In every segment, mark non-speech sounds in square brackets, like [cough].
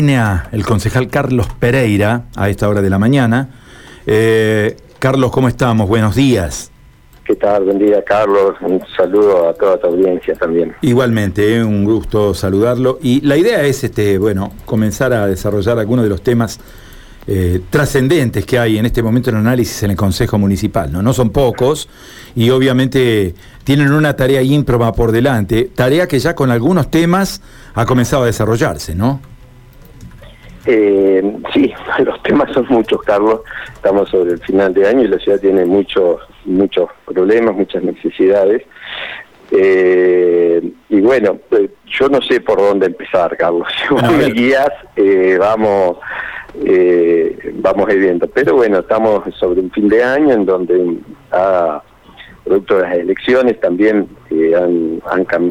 el concejal Carlos Pereira a esta hora de la mañana. Eh, Carlos, ¿cómo estamos? Buenos días. ¿Qué tal? Buen día, Carlos. Un saludo a toda tu audiencia también. Igualmente, eh, un gusto saludarlo. Y la idea es, este, bueno, comenzar a desarrollar algunos de los temas eh, trascendentes que hay en este momento en análisis en el Consejo Municipal. ¿no? no son pocos y obviamente tienen una tarea ímproba por delante, tarea que ya con algunos temas ha comenzado a desarrollarse, ¿no? Eh, sí, [laughs] los temas son muchos, Carlos. Estamos sobre el final de año y la ciudad tiene muchos muchos problemas, muchas necesidades. Eh, y bueno, eh, yo no sé por dónde empezar, Carlos. [laughs] Si vos me guías, eh, vamos, eh, vamos viendo. Pero bueno, estamos sobre un fin de año en donde ha producto de las elecciones también eh, han,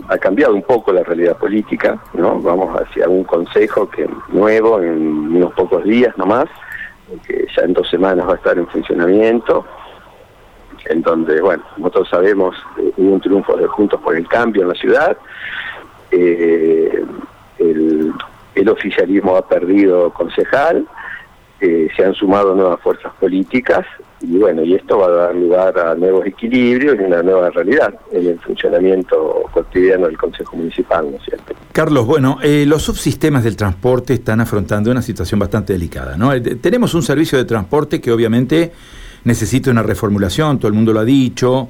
ha cambiado un poco la realidad política, ¿no? Vamos hacia un consejo que nuevo en unos pocos días nomás, que ya en dos semanas va a estar en funcionamiento, en donde, bueno, como todos sabemos, eh, hubo un triunfo de Juntos por el Cambio en la ciudad, eh, el, el oficialismo ha perdido concejal, eh, se han sumado nuevas fuerzas políticas y bueno, y esto va a dar lugar a nuevos equilibrios y una nueva realidad en el funcionamiento cotidiano del Consejo Municipal, ¿no es cierto? Carlos, bueno, eh, los subsistemas del transporte están afrontando una situación bastante delicada, ¿no? Eh, tenemos un servicio de transporte que obviamente necesita una reformulación, todo el mundo lo ha dicho,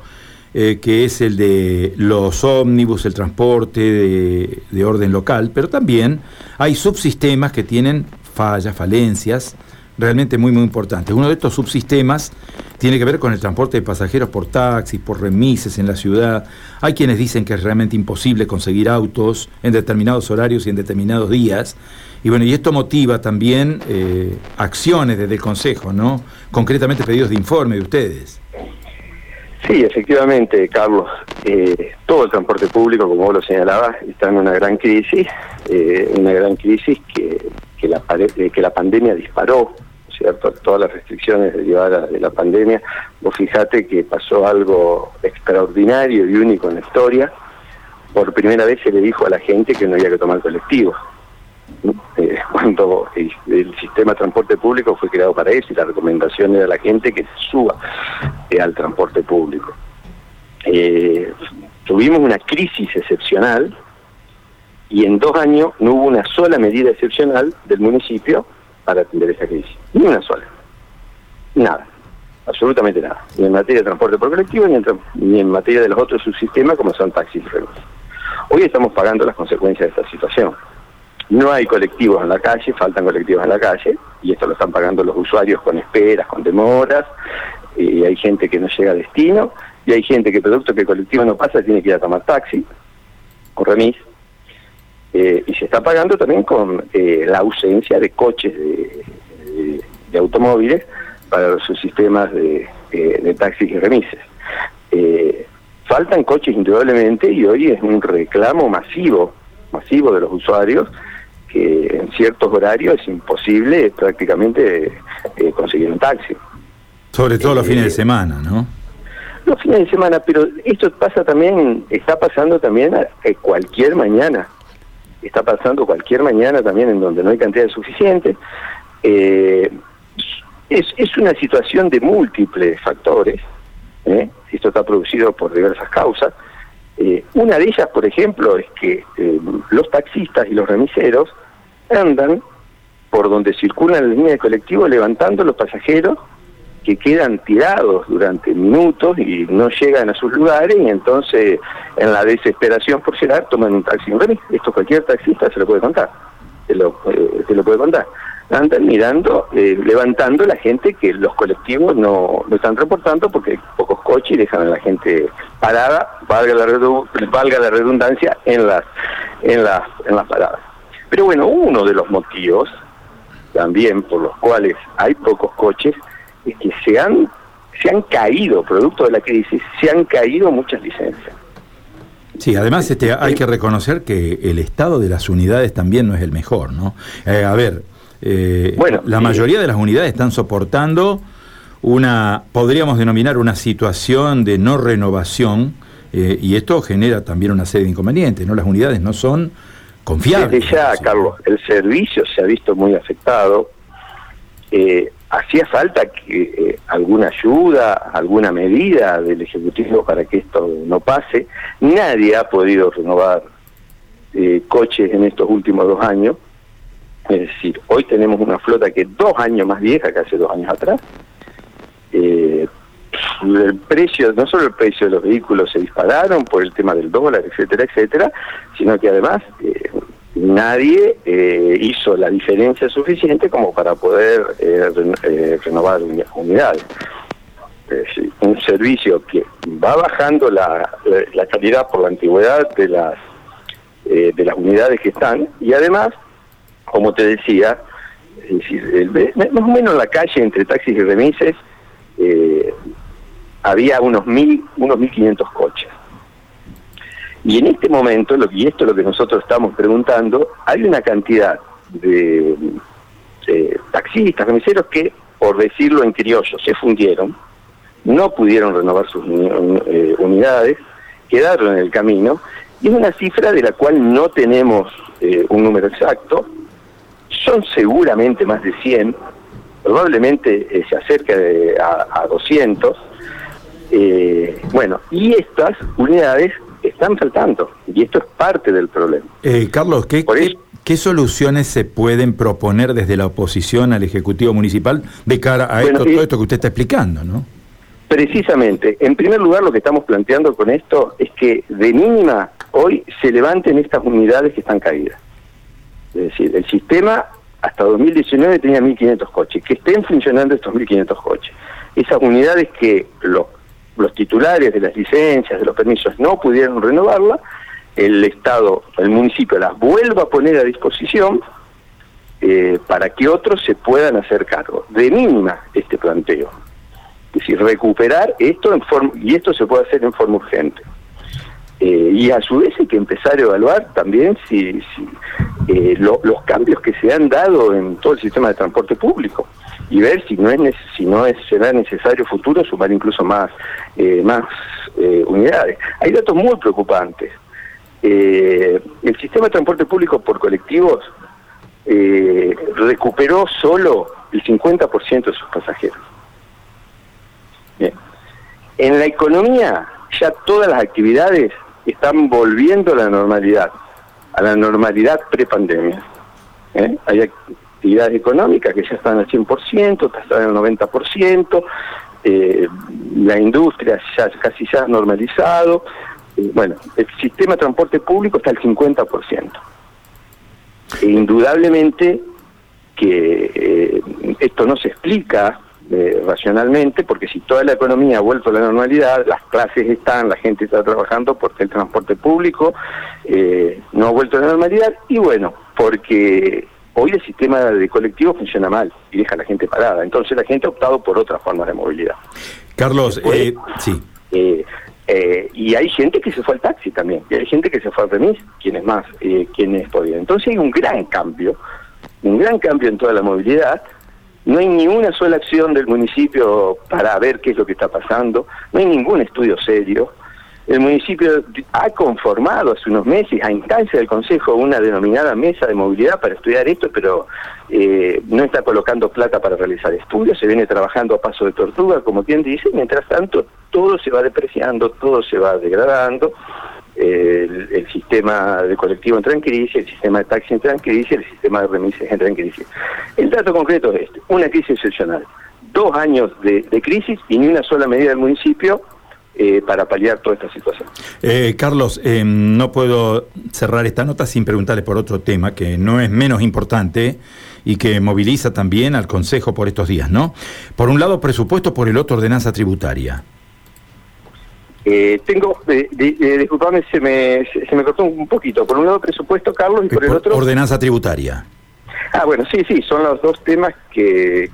eh, que es el de los ómnibus, el transporte de, de orden local, pero también hay subsistemas que tienen fallas, falencias, realmente muy, muy importante. Uno de estos subsistemas tiene que ver con el transporte de pasajeros por taxis, por remises en la ciudad. Hay quienes dicen que es realmente imposible conseguir autos en determinados horarios y en determinados días. Y bueno, y esto motiva también eh, acciones desde el Consejo, ¿no? Concretamente pedidos de informe de ustedes. Sí, efectivamente, Carlos. Eh, todo el transporte público, como vos lo señalabas, está en una gran crisis, eh, una gran crisis que, que, la, que la pandemia disparó ¿cierto? Todas las restricciones derivadas de la pandemia. Vos fijate que pasó algo extraordinario y único en la historia. Por primera vez se le dijo a la gente que no había que tomar colectivos. Eh, [laughs] cuando el, sistema de transporte público fue creado para eso y la recomendación era a la gente que suba eh, al transporte público. Eh, tuvimos una crisis excepcional y en dos años no hubo una sola medida excepcional del municipio para atender esa crisis. Ni una sola. Nada. Absolutamente nada. Ni en materia de transporte por colectivo, ni en, materia de los otros subsistemas como son taxis y. Hoy estamos pagando las consecuencias de esta situación. No hay colectivos en la calle, faltan colectivos en la calle, y esto lo están pagando los usuarios con esperas, con demoras, y hay gente que no llega a destino, y hay gente que producto que el colectivo no pasa tiene que ir a tomar taxi o remis, eh, y se está pagando también con eh, la ausencia de coches de, de, automóviles para los sistemas de, de, taxis y remises. Eh, faltan coches indudablemente y hoy es un reclamo masivo, masivo de los usuarios que en ciertos horarios es imposible prácticamente conseguir un taxi. Sobre todo los fines de semana, ¿no? Los fines de semana, pero esto pasa también, está pasando también a, cualquier mañana está pasando cualquier mañana también en donde no hay cantidad suficiente. Eh, es, es una situación de múltiples factores. ¿eh? Esto está producido por diversas causas. Eh, una de ellas, por ejemplo, es que los taxistas y los remiseros andan por donde circulan las líneas de colectivo levantando los pasajeros que quedan tirados durante minutos y no llegan a sus lugares y entonces en la desesperación por llegar toman un taxi. Esto cualquier taxista se lo puede contar, se lo, eh, se lo puede contar. Andan mirando, eh, levantando la gente que los colectivos no, no están reportando porque hay pocos coches y dejan a la gente parada, valga la, valga la redundancia, en las, en, las, en las paradas. Pero bueno, uno de los motivos también por los cuales hay pocos coches es que se han, se han caído, producto de la crisis, se han caído muchas licencias. Sí, además este, hay que reconocer que el estado de las unidades también no es el mejor, ¿no? Eh, a ver, eh, bueno, la mayoría de las unidades están soportando una, podríamos denominar una situación de no renovación, eh, y esto genera también una serie de inconvenientes, ¿no? Las unidades no son confiable. Desde ya, Carlos, el servicio se ha visto muy afectado. Eh, hacía falta que eh, alguna ayuda, alguna medida del Ejecutivo para que esto no pase. Nadie ha podido renovar eh, coches en estos últimos dos años. Es decir, hoy tenemos una flota que es dos años más vieja que hace dos años atrás. Eh, el precio, no solo el precio de los vehículos se dispararon por el tema del dólar, etcétera, etcétera, sino que además eh, nadie eh, hizo la diferencia suficiente como para poder eh, eh renovar unidades. un servicio que va bajando la, la, calidad por la antigüedad de las de las unidades que están y además, como te decía, más o menos la calle entre taxis y remises había unos mil, unos 1.500 coches. Y en este momento, y esto es lo que nosotros estamos preguntando, hay una cantidad de, taxistas, remiseros que, por decirlo en criollo, se fundieron, no pudieron renovar sus eh, unidades, quedaron en el camino, y es una cifra de la cual no tenemos eh, un número exacto, son seguramente más de 100, probablemente eh, se acerca a, a 200, eh, bueno, y estas unidades están faltando, y esto es parte del problema. Eh, Carlos, ¿qué, qué, soluciones se pueden proponer desde la oposición al Ejecutivo Municipal de cara a esto, todo esto que usted está explicando, no? Precisamente, en primer lugar lo que estamos planteando con esto es que de mínima hoy se levanten estas unidades que están caídas. Es decir, el sistema hasta 2019 tenía 1.500 coches, que estén funcionando estos 1.500 coches. Esas unidades que los los titulares de las licencias, de los permisos, no pudieron renovarla, el Estado, el municipio las vuelva a poner a disposición eh, para que otros se puedan hacer cargo. De mínima este planteo. Es decir, recuperar esto en forma, y esto se puede hacer en forma urgente. Eh, y a su vez hay que empezar a evaluar también si, si eh, los cambios que se han dado en todo el sistema de transporte público y ver si no es si no es será necesario futuro sumar incluso más eh, más eh, unidades. Hay datos muy preocupantes. Eh, el sistema de transporte público por colectivos recuperó solo el 50% de sus pasajeros. En la economía ya todas las actividades están volviendo a la normalidad, a la normalidad prepandemia. ¿Eh? Hay actividades económicas que ya están al 100%, están al 90%, eh, la industria ya casi ya normalizado, eh, bueno, el sistema de transporte público está al 50%. E indudablemente que eh, esto no se explica eh, racionalmente, porque si toda la economía ha vuelto a la normalidad, las clases están, la gente está trabajando porque el transporte público eh, no ha vuelto a la normalidad, y bueno, porque hoy el sistema de colectivo funciona mal y deja a la gente parada, entonces la gente ha optado por otras formas de movilidad. Carlos, eh, sí. y hay gente que se fue al taxi también, y hay gente que se fue al remis, quienes más, quienes podían. Entonces hay un gran cambio, un gran cambio en toda la movilidad, no hay ni una sola acción del municipio para ver qué es lo que está pasando, no hay ningún estudio serio. El municipio ha conformado hace unos meses a instancia del Consejo una denominada mesa de movilidad para estudiar esto, pero eh, no está colocando plata para realizar estudios, se viene trabajando a paso de tortuga, como quien dice, mientras tanto todo se va depreciando, todo se va degradando. El, sistema de colectivo entra en crisis, el sistema de taxi entra en crisis, el sistema de remises entra en crisis. El dato concreto es este, una crisis excepcional, dos años de, crisis y ni una sola medida del municipio eh, para paliar toda esta situación. Eh, Carlos, eh, no puedo cerrar esta nota sin preguntarle por otro tema que no es menos importante y que moviliza también al Consejo por estos días, ¿no? Por un lado presupuesto, por el otro ordenanza tributaria. Eh, tengo, eh, disculpame, se me, se me cortó un poquito. Por un lado presupuesto, Carlos, y por, el otro... Ordenanza tributaria. Ah, bueno, sí, sí, son los dos temas que,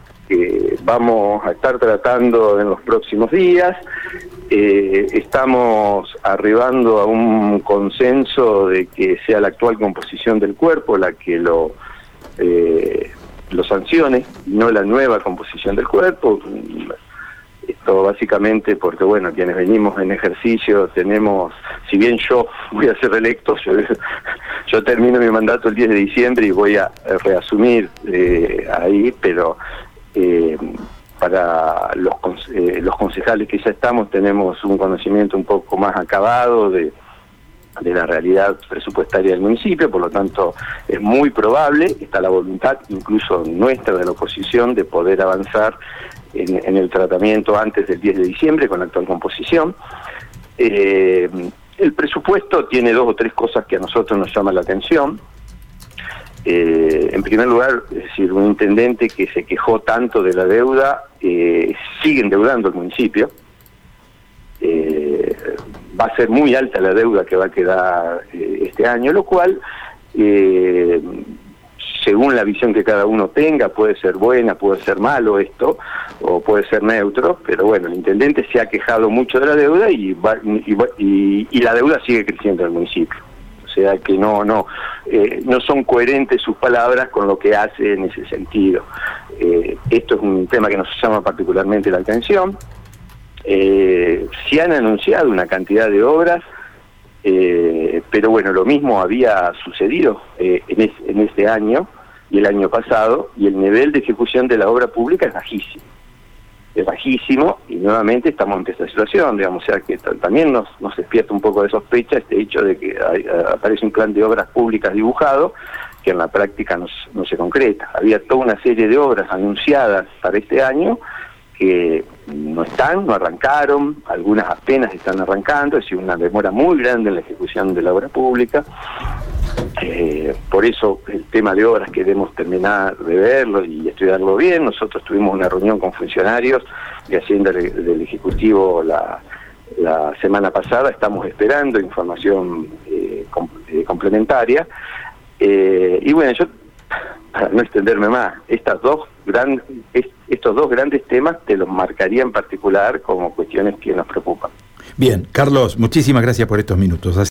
vamos a estar tratando en los próximos días. Eh, estamos arribando a un consenso de que sea la actual composición del cuerpo la que lo, eh, lo sancione, no la nueva composición del cuerpo. Esto básicamente porque, bueno, quienes venimos en ejercicio tenemos, si bien yo voy a ser electo, [laughs] yo termino mi mandato el 10 de diciembre y voy a reasumir eh, ahí, pero eh, para los, eh, los concejales que ya estamos tenemos un conocimiento un poco más acabado de, la realidad presupuestaria del municipio, por lo tanto es muy probable, está la voluntad incluso nuestra de la oposición de poder avanzar en, el tratamiento antes del 10 de diciembre con la actual composición. Eh, el presupuesto tiene dos o tres cosas que a nosotros nos llaman la atención. Eh, en primer lugar, es decir, un intendente que se quejó tanto de la deuda, eh, sigue endeudando el municipio. Eh, va a ser muy alta la deuda que va a quedar este año, lo cual según la visión que cada uno tenga, puede ser buena, puede ser malo esto, o puede ser neutro, pero bueno, el intendente se ha quejado mucho de la deuda y, y, la deuda sigue creciendo en el municipio. O sea que no, no, eh, no son coherentes sus palabras con lo que hace en ese sentido. Eh, esto es un tema que nos llama particularmente la atención. Eh, se han anunciado una cantidad de obras pero bueno, lo mismo había sucedido en este año y el año pasado, y el nivel de ejecución de la obra pública es bajísimo. Es bajísimo y nuevamente estamos ante esta situación, digamos, o sea que también nos, despierta un poco de sospecha este hecho de que aparece un plan de obras públicas dibujado que en la práctica no, no se concreta. Había toda una serie de obras anunciadas para este año que no están, no arrancaron, algunas apenas están arrancando, es decir, una demora muy grande en la ejecución de la obra pública. Eh, por eso el tema de obras queremos terminar de verlo y estudiarlo bien. Nosotros tuvimos una reunión con funcionarios de Hacienda del Ejecutivo la, semana pasada, estamos esperando información eh, eh, complementaria. y bueno, yo para no extenderme más, estas dos grandes estos dos grandes temas te los marcaría en particular como cuestiones que nos preocupan. Bien, Carlos, muchísimas gracias por estos minutos.